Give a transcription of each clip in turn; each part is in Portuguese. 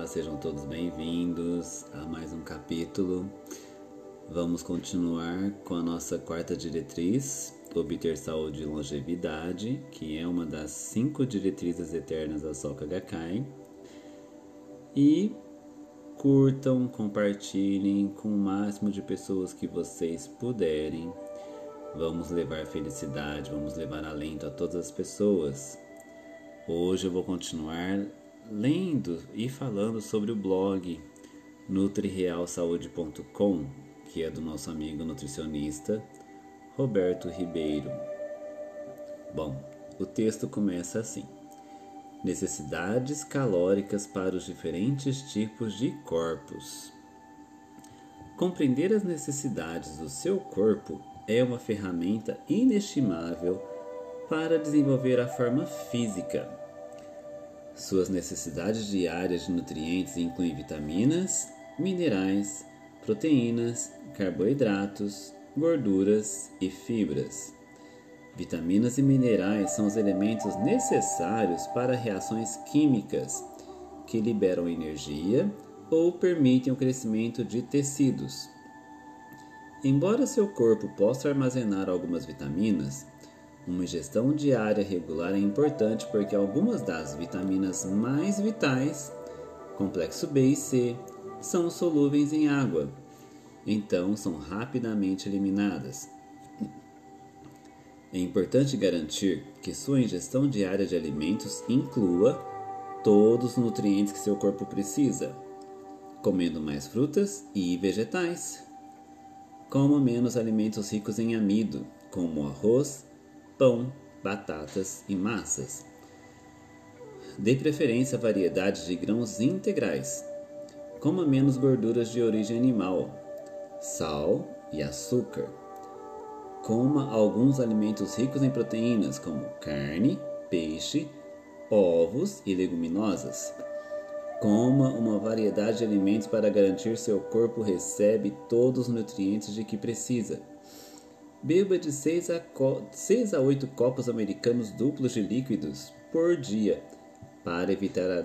Olá, sejam todos bem-vindos a mais um capítulo. Vamos continuar com a nossa quarta diretriz, obter saúde e longevidade, que é uma das cinco diretrizes eternas da Soka Gakkai. E curtam, compartilhem com o máximo de pessoas que vocês puderem. Vamos levar felicidade, vamos levar alento a todas as pessoas. Hoje eu vou continuar lendo e falando sobre o blog nutrirealsaude.com, que é do nosso amigo nutricionista Roberto Ribeiro. Bom, o texto começa assim: Necessidades calóricas para os diferentes tipos de corpos. Compreender as necessidades do seu corpo é uma ferramenta inestimável para desenvolver a forma física suas necessidades diárias de nutrientes incluem vitaminas, minerais, proteínas, carboidratos, gorduras e fibras. Vitaminas e minerais são os elementos necessários para reações químicas que liberam energia ou permitem o crescimento de tecidos. Embora seu corpo possa armazenar algumas vitaminas, uma ingestão diária regular é importante porque algumas das vitaminas mais vitais, complexo B e C, são solúveis em água, então são rapidamente eliminadas. É importante garantir que sua ingestão diária de alimentos inclua todos os nutrientes que seu corpo precisa, comendo mais frutas e vegetais. Coma menos alimentos ricos em amido, como arroz, pão, batatas e massas. Dê preferência a variedades de grãos integrais. Coma menos gorduras de origem animal, sal e açúcar. Coma alguns alimentos ricos em proteínas, como carne, peixe, ovos e leguminosas. Coma uma variedade de alimentos para garantir seu corpo recebe todos os nutrientes de que precisa. Beba de 6 a, 6 a 8 copos americanos duplos de líquidos por dia para evitar a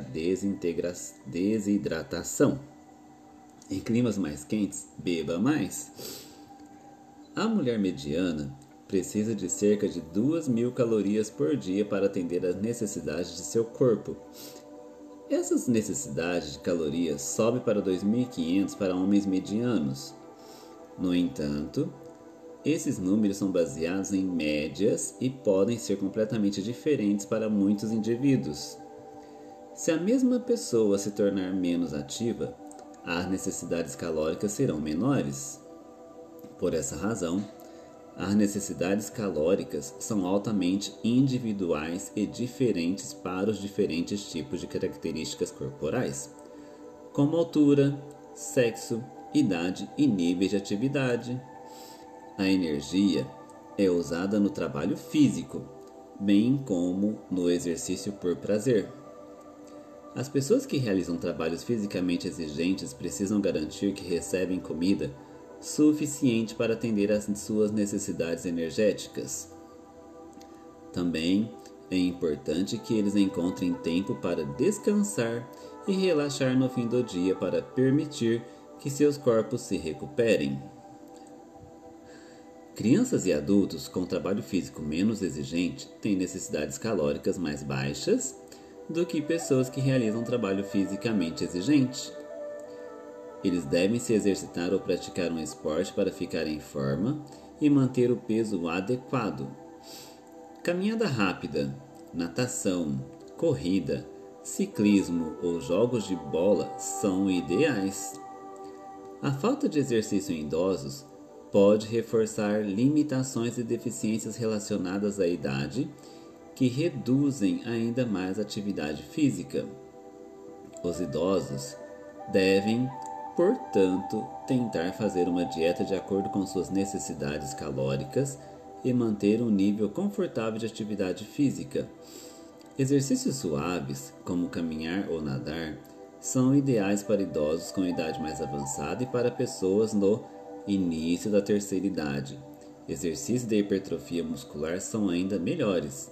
desidratação. Em climas mais quentes, beba mais. A mulher mediana precisa de cerca de 2 mil calorias por dia para atender às necessidades de seu corpo. Essas necessidades de calorias sobem para 2.500 para homens medianos. No entanto, esses números são baseados em médias e podem ser completamente diferentes para muitos indivíduos. Se a mesma pessoa se tornar menos ativa, as necessidades calóricas serão menores. Por essa razão, as necessidades calóricas são altamente individuais e diferentes para os diferentes tipos de características corporais, como altura, sexo, idade e níveis de atividade. A energia é usada no trabalho físico, bem como no exercício por prazer. As pessoas que realizam trabalhos fisicamente exigentes precisam garantir que recebem comida suficiente para atender às suas necessidades energéticas. Também é importante que eles encontrem tempo para descansar e relaxar no fim do dia para permitir que seus corpos se recuperem. Crianças e adultos com trabalho físico menos exigente têm necessidades calóricas mais baixas do que pessoas que realizam trabalho fisicamente exigente. Eles devem se exercitar ou praticar um esporte para ficar em forma e manter o peso adequado. Caminhada rápida, natação, corrida, ciclismo ou jogos de bola são ideais. A falta de exercício em idosos pode reforçar limitações e deficiências relacionadas à idade que reduzem ainda mais a atividade física. Os idosos devem, portanto, tentar fazer uma dieta de acordo com suas necessidades calóricas e manter um nível confortável de atividade física. Exercícios suaves, como caminhar ou nadar, são ideais para idosos com idade mais avançada e para pessoas no início da terceira idade. Exercícios de hipertrofia muscular são ainda melhores.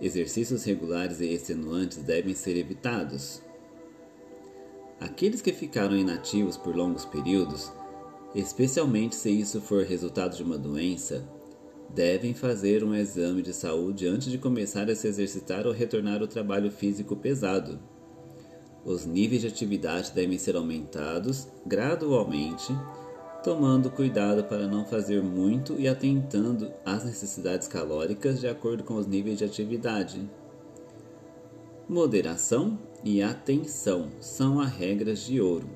Exercícios regulares e extenuantes devem ser evitados. Aqueles que ficaram inativos por longos períodos, especialmente se isso for resultado de uma doença, devem fazer um exame de saúde antes de começar a se exercitar ou retornar ao trabalho físico pesado. Os níveis de atividade devem ser aumentados gradualmente, tomando cuidado para não fazer muito e atentando às necessidades calóricas de acordo com os níveis de atividade. Moderação e atenção são as regras de ouro.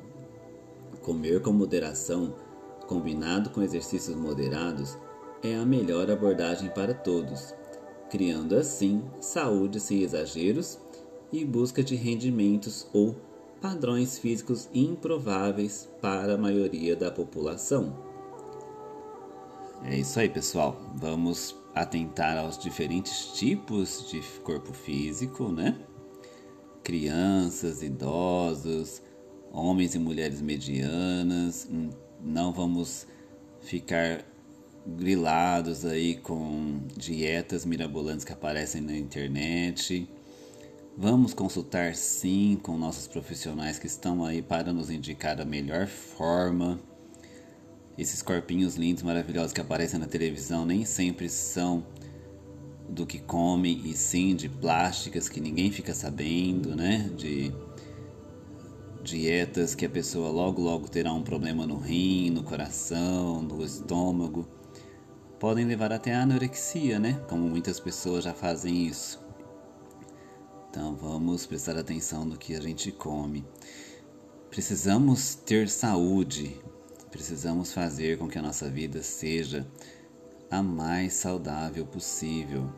Comer com moderação, combinado com exercícios moderados, é a melhor abordagem para todos, criando assim saúde sem exageros e busca de rendimentos ou padrões físicos improváveis para a maioria da população. É isso aí, pessoal. Vamos atentar aos diferentes tipos de corpo físico, né? Crianças, idosos, homens e mulheres medianas. Hum, não vamos ficar grilados aí com dietas mirabolantes que aparecem na internet. Vamos consultar sim com nossos profissionais que estão aí para nos indicar a melhor forma. Esses corpinhos lindos, maravilhosos que aparecem na televisão nem sempre são do que comem e sim de plásticas que ninguém fica sabendo, né? De dietas que a pessoa logo logo terá um problema no rim, no coração, no estômago podem levar até a anorexia, né? Como muitas pessoas já fazem isso. Então vamos prestar atenção no que a gente come. Precisamos ter saúde, precisamos fazer com que a nossa vida seja a mais saudável possível.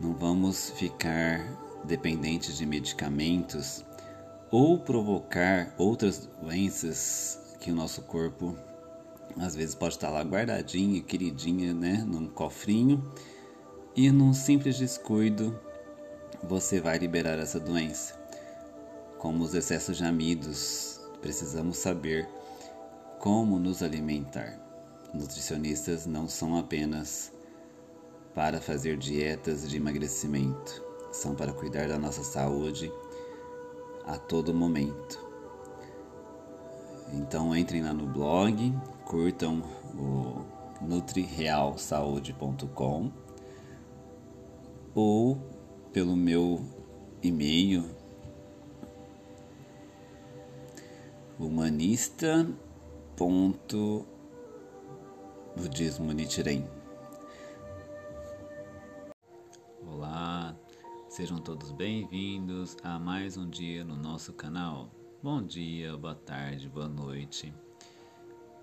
Não vamos ficar dependentes de medicamentos ou provocar outras doenças que o nosso corpo às vezes pode estar lá guardadinha, queridinha, né, num cofrinho, e num simples descuido você vai liberar essa doença. Como os excessos de amidos, precisamos saber como nos alimentar. Nutricionistas não são apenas para fazer dietas de emagrecimento, são para cuidar da nossa saúde a todo momento. Então entrem lá no blog, curtam o nutrirealsaude.com ou pelo meu e-mail humanista.budismo Nichiren. Olá, sejam todos bem-vindos a mais um dia no nosso canal. Bom dia, boa tarde, boa noite.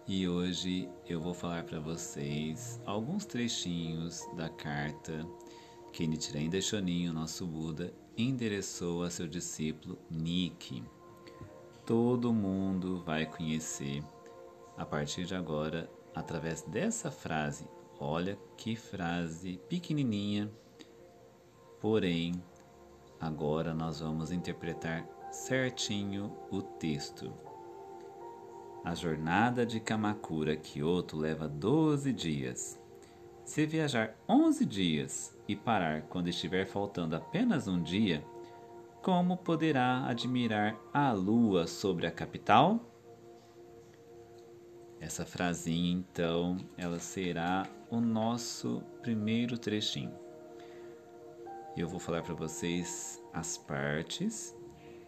E hoje eu vou falar para vocês alguns trechinhos da carta que Nichiren Daishonin, nosso Buda, endereçou a seu discípulo Niki. Todo mundo vai conhecer a partir de agora através dessa frase. Olha que frase pequenininha, porém agora nós vamos interpretar certinho o texto. A jornada de Kamakura Kyoto leva 12 dias. Se viajar 11 dias e parar quando estiver faltando apenas um dia, como poderá admirar a lua sobre a capital? Essa frasinha, então, ela será o nosso primeiro trechinho. Eu vou falar para vocês as partes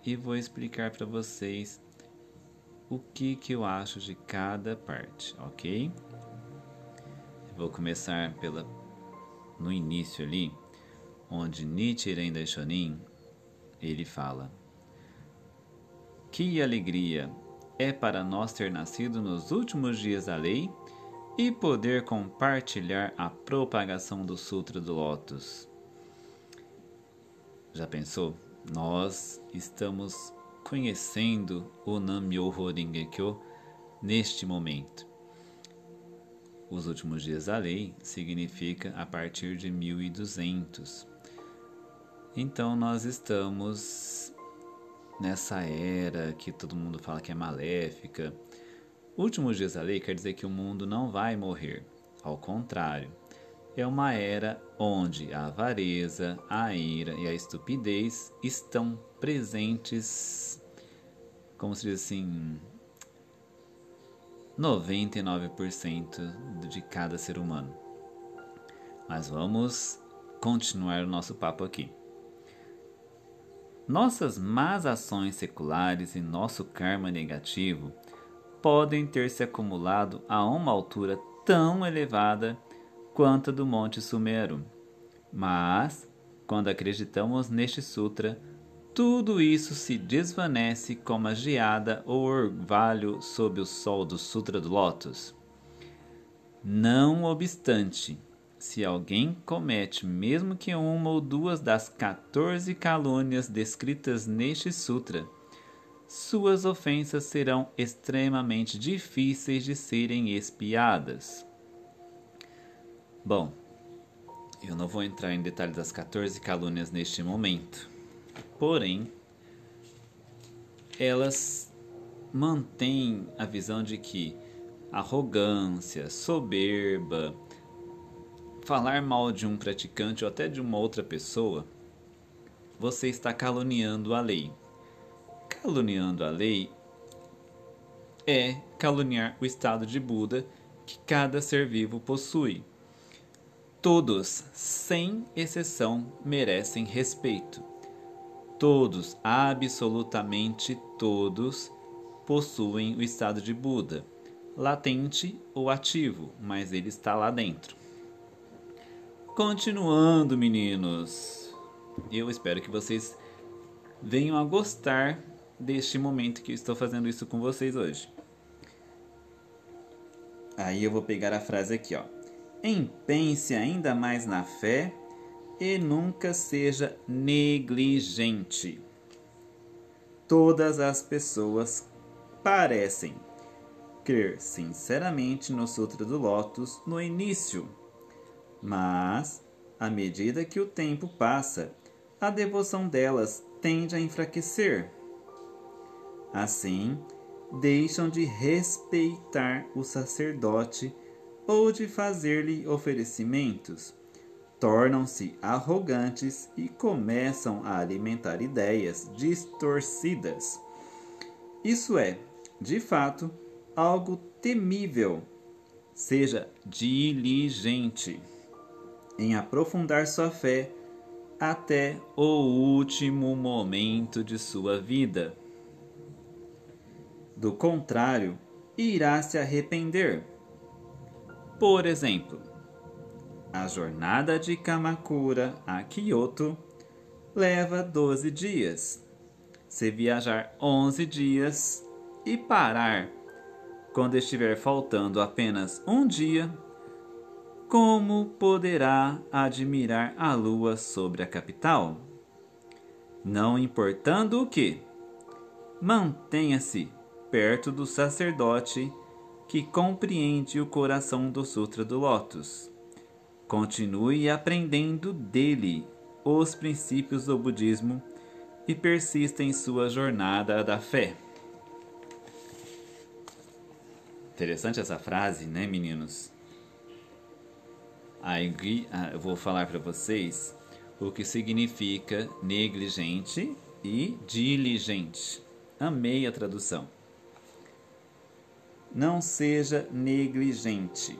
e vou explicar para vocês o que, que eu acho de cada parte, ok? Vou começar pela no início ali, onde Nichiren Daishonin ele fala: Que alegria é para nós ter nascido nos últimos dias da lei e poder compartilhar a propagação do Sutra do Lótus. Já pensou? Nós estamos conhecendo o Nam-myoho Renge-kyo neste momento. Os últimos dias da lei significa a partir de 1200. Então nós estamos nessa era que todo mundo fala que é maléfica. Últimos dias da lei quer dizer que o mundo não vai morrer. Ao contrário, é uma era onde a avareza, a ira e a estupidez estão presentes como se diz assim, 99% de cada ser humano. Mas vamos continuar o nosso papo aqui. Nossas más ações seculares e nosso karma negativo podem ter se acumulado a uma altura tão elevada quanto a do Monte Sumeru. Mas, quando acreditamos neste sutra, tudo isso se desvanece como a geada ou orvalho sob o sol do Sutra do Lótus. Não obstante, se alguém comete mesmo que uma ou duas das 14 calúnias descritas neste sutra, suas ofensas serão extremamente difíceis de serem expiadas. Bom, eu não vou entrar em detalhes das 14 calúnias neste momento, porém, elas mantêm a visão de que arrogância, soberba, falar mal de um praticante ou até de uma outra pessoa, você está caluniando a lei. Caluniando a lei é caluniar o estado de Buda que cada ser vivo possui. Todos, sem exceção, merecem respeito. Todos, absolutamente todos, possuem o estado de Buda, latente ou ativo, mas ele está lá dentro. Continuando, meninos, eu espero que vocês venham a gostar deste momento que eu estou fazendo isso com vocês hoje. Aí eu vou pegar a frase aqui, ó. Empense ainda mais na fé e nunca seja negligente. Todas as pessoas parecem crer sinceramente no Sutra do Lótus no início mas, à medida que o tempo passa, a devoção delas tende a enfraquecer. Assim, deixam de respeitar o sacerdote ou de fazer-lhe oferecimentos, tornam-se arrogantes e começam a alimentar ideias distorcidas. Isso é, de fato, algo temível. Seja diligente em aprofundar sua fé até o último momento de sua vida. Do contrário, irá se arrepender. Por exemplo, a jornada de Kamakura a Kyoto leva 12 dias. Se viajar 11 dias e parar quando estiver faltando apenas um dia, como poderá admirar a lua sobre a capital? Não importando o que, mantenha-se perto do sacerdote que compreende o coração do Sutra do Lótus. Continue aprendendo dele os princípios do budismo e persista em sua jornada da fé. Interessante essa frase, né, meninos? Aí eu vou falar para vocês o que significa negligente e diligente. Amei a tradução. Não seja negligente.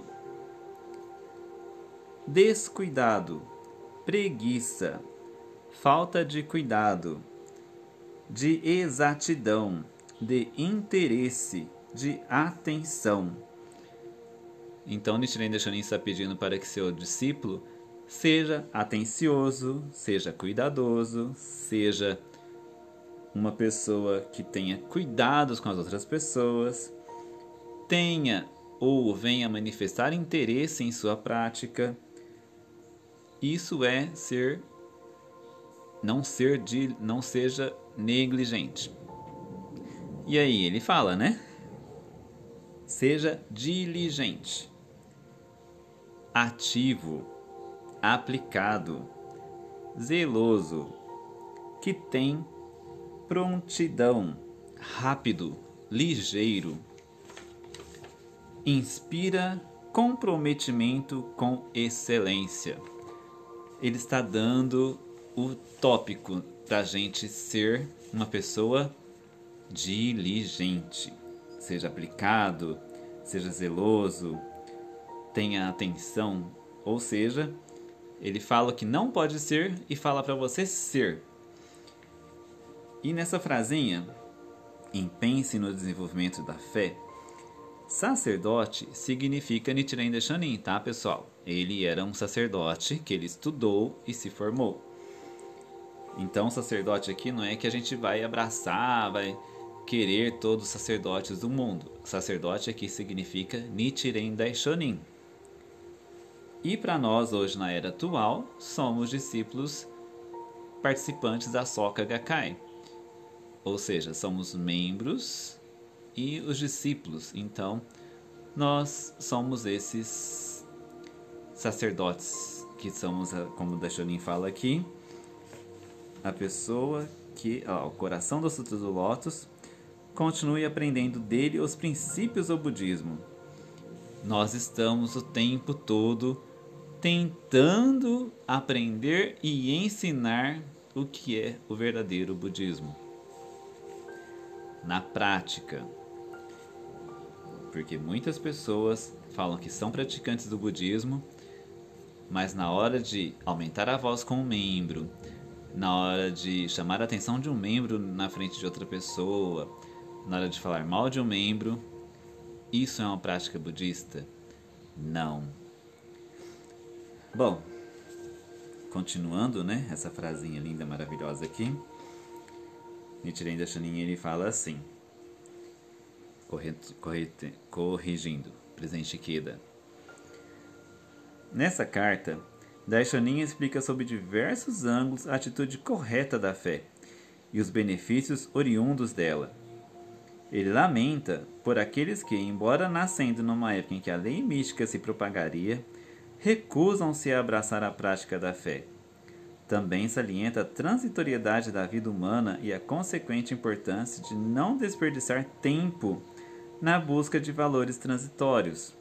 Descuidado, preguiça, falta de cuidado, de exatidão, de interesse, de atenção então Nichiren Daishonin está pedindo para que seu discípulo seja atencioso, seja cuidadoso, seja uma pessoa que tenha cuidados com as outras pessoas, tenha ou venha manifestar interesse em sua prática. Isso é ser não ser de não seja negligente. E aí ele fala, né? Seja diligente ativo, aplicado, zeloso, que tem prontidão, rápido, ligeiro. Inspira comprometimento com excelência. Ele está dando o tópico para a gente ser uma pessoa diligente. Seja aplicado, seja zeloso, tenha atenção, ou seja, ele fala que não pode ser e fala para você ser. E nessa frasinha, em pense no desenvolvimento da fé, sacerdote significa Nichiren Daishonin, tá pessoal? Ele era um sacerdote que ele estudou e se formou. Então, sacerdote aqui não é que a gente vai abraçar, vai querer todos os sacerdotes do mundo. Sacerdote aqui significa Nichiren Daishonin. E para nós, hoje na era atual, somos discípulos participantes da Soka Gakkai. Ou seja, somos membros e os discípulos. Então, nós somos esses sacerdotes que somos, como o Daishonin fala aqui, a pessoa que, ó, o coração do Sutra do Lótus, continue aprendendo dele os princípios do budismo. Nós estamos o tempo todo tentando aprender e ensinar o que é o verdadeiro budismo. Na prática. Porque muitas pessoas falam que são praticantes do budismo, mas na hora de aumentar a voz com um membro, na hora de chamar a atenção de um membro na frente de outra pessoa, na hora de falar mal de um membro, isso é uma prática budista? Não. Bom, continuando, né, essa frasinha linda, maravilhosa aqui, Nichiren Daishonin ele fala assim, corrigindo, presente Keda. Nessa carta, Daishonin explica sob diversos ângulos a atitude correta da fé e os benefícios oriundos dela. Ele lamenta por aqueles que, embora nascendo numa época em que a lei mística se propagaria, recusam-se a abraçar a prática da fé. Também salienta a transitoriedade da vida humana e a consequente importância de não desperdiçar tempo na busca de valores transitórios.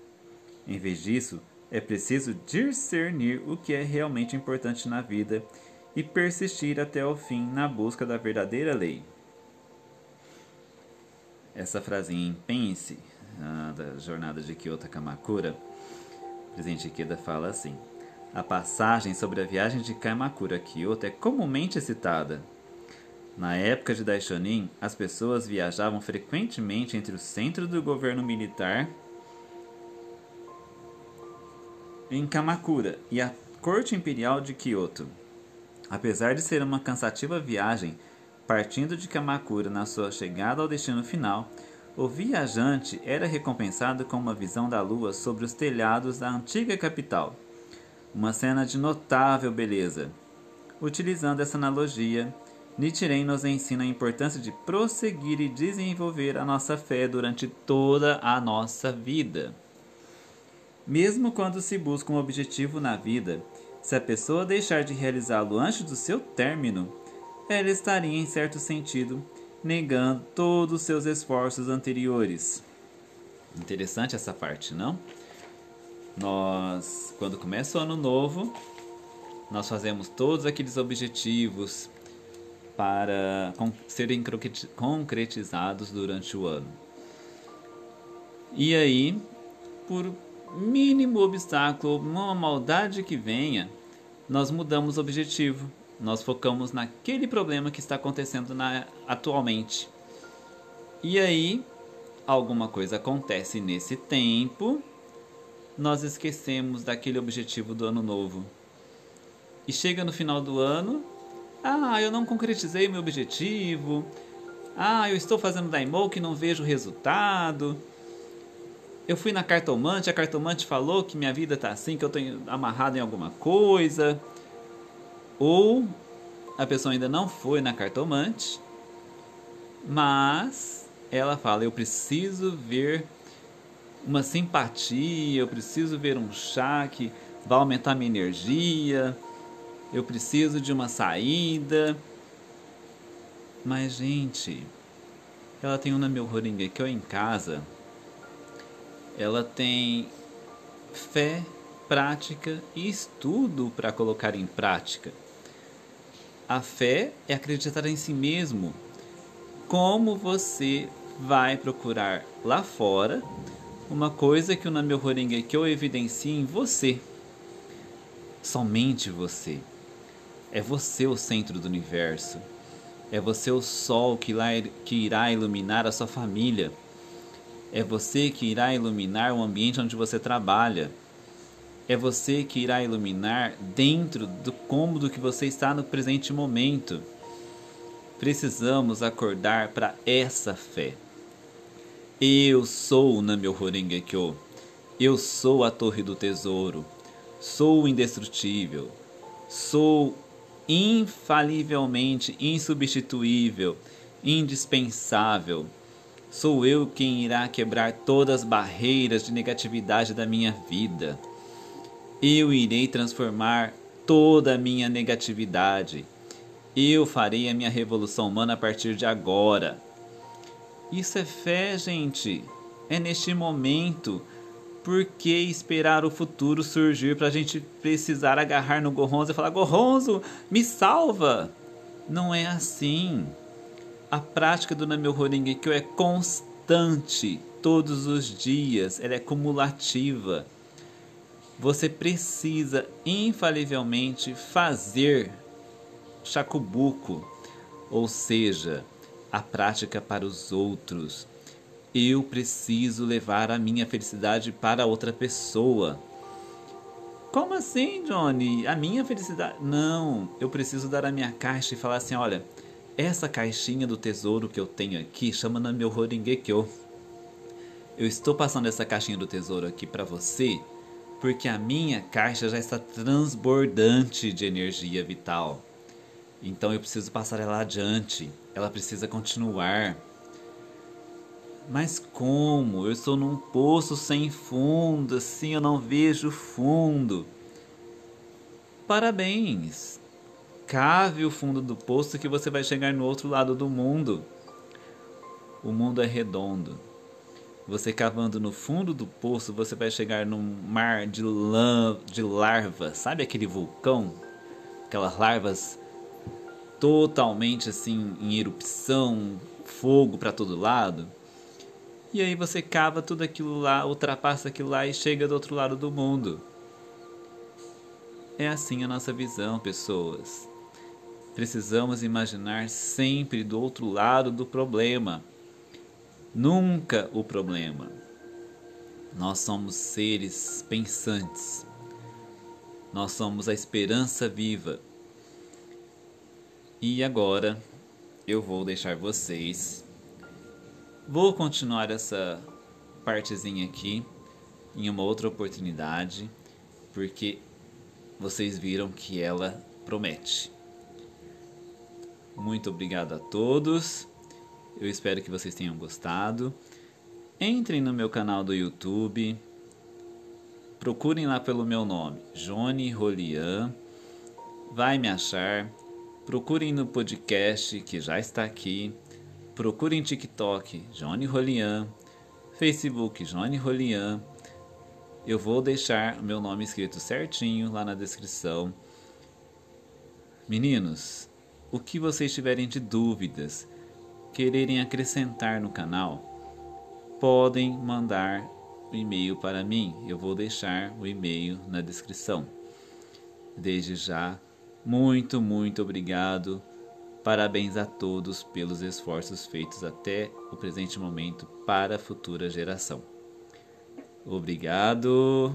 Em vez disso, é preciso discernir o que é realmente importante na vida e persistir até o fim na busca da verdadeira lei. Essa frasinha em Pense, da jornada de Kyoto Kamakura, presidente Ikeda fala assim: A passagem sobre a viagem de Kamakura a Kyoto é comumente citada. Na época de Daishonin, as pessoas viajavam frequentemente entre o centro do governo militar em Kamakura e a corte imperial de Kyoto. Apesar de ser uma cansativa viagem, partindo de Kamakura na sua chegada ao destino final, o viajante era recompensado com uma visão da lua sobre os telhados da antiga capital. Uma cena de notável beleza. Utilizando essa analogia, Nichiren nos ensina a importância de prosseguir e desenvolver a nossa fé durante toda a nossa vida. Mesmo quando se busca um objetivo na vida, se a pessoa deixar de realizá-lo antes do seu término, ela estaria, em certo sentido, negando todos os seus esforços anteriores. Interessante essa parte, não? Nós, quando começa o ano novo, nós fazemos todos aqueles objetivos para serem concretizados durante o ano. E aí, por mínimo obstáculo, uma maldade que venha, nós mudamos o objetivo. Nós focamos naquele problema que está acontecendo na, atualmente. E aí, alguma coisa acontece nesse tempo, nós esquecemos daquele objetivo do ano novo. E chega no final do ano, ah, eu não concretizei meu objetivo. Ah, eu estou fazendo daimou que não vejo resultado. Eu fui na cartomante, a cartomante falou que minha vida tá assim, que eu tô amarrado em alguma coisa. Ou a pessoa ainda não foi na cartomante, mas ela fala: eu preciso ver uma simpatia, eu preciso ver um chá que vai aumentar minha energia, eu preciso de uma saída. Mas, gente, ela tem na meu que eu em casa ela tem fé, prática e estudo para colocar em prática. A fé é acreditar em si mesmo, como você vai procurar lá fora uma coisa que o Namyo eu evidencia em você. Somente você. É você o centro do universo. É você o sol que, que irá iluminar a sua família. É você que irá iluminar o ambiente onde você trabalha. É você que irá iluminar dentro do cômodo que você está no presente momento. Precisamos acordar para essa fé. Eu sou o Namyo. Eu sou a Torre do Tesouro. Sou indestrutível. Sou infalivelmente insubstituível, indispensável. Sou eu quem irá quebrar todas as barreiras de negatividade da minha vida. Eu irei transformar toda a minha negatividade. Eu farei a minha revolução humana a partir de agora. Isso é fé, gente. É neste momento por que esperar o futuro surgir para a gente precisar agarrar no Gorronzo e falar: Gorronzo, me salva? Não é assim. A prática do Namyo Horengekyo é constante, todos os dias, ela é cumulativa. Você precisa infalivelmente fazer chacubuco, ou seja, a prática para os outros eu preciso levar a minha felicidade para outra pessoa. Como assim, Johnny? A minha felicidade? Não, eu preciso dar a minha caixa e falar assim: olha, essa caixinha do tesouro que eu tenho aqui chama na meu Horingekyo. Eu estou passando essa caixinha do tesouro aqui para você porque a minha caixa já está transbordante de energia vital. Então eu preciso passar ela adiante. Ela precisa continuar. Mas como? Eu estou num poço sem fundo, assim eu não vejo fundo. Parabéns! Cave o fundo do poço que você vai chegar no outro lado do mundo. O mundo é redondo. Você cavando no fundo do poço, você vai chegar num mar de, lã, de larvas. Sabe aquele vulcão? Aquelas larvas totalmente assim em erupção, fogo para todo lado. E aí você cava tudo aquilo lá, ultrapassa aquilo lá e chega do outro lado do mundo. É assim a nossa visão, pessoas. Precisamos imaginar sempre do outro lado do problema, nunca o problema. Nós somos seres pensantes. Nós somos a esperança viva. E agora eu vou deixar vocês Vou continuar essa partezinha aqui em uma outra oportunidade, porque vocês viram que ela promete. Muito obrigado a todos. Eu espero que vocês tenham gostado. Entrem no meu canal do YouTube. Procurem lá pelo meu nome, Johnny Rolian. Vai me achar. Procurem no podcast que já está aqui Procure em TikTok Johnny Rolian, Facebook Johnny Rolian. Eu vou deixar o meu nome escrito certinho lá na descrição. Meninos, o que vocês tiverem de dúvidas, quererem acrescentar no canal, podem mandar o e-mail para mim. Eu vou deixar o e-mail na descrição. Desde já, muito, muito obrigado Parabéns a todos pelos esforços feitos até o presente momento para a futura geração. Obrigado.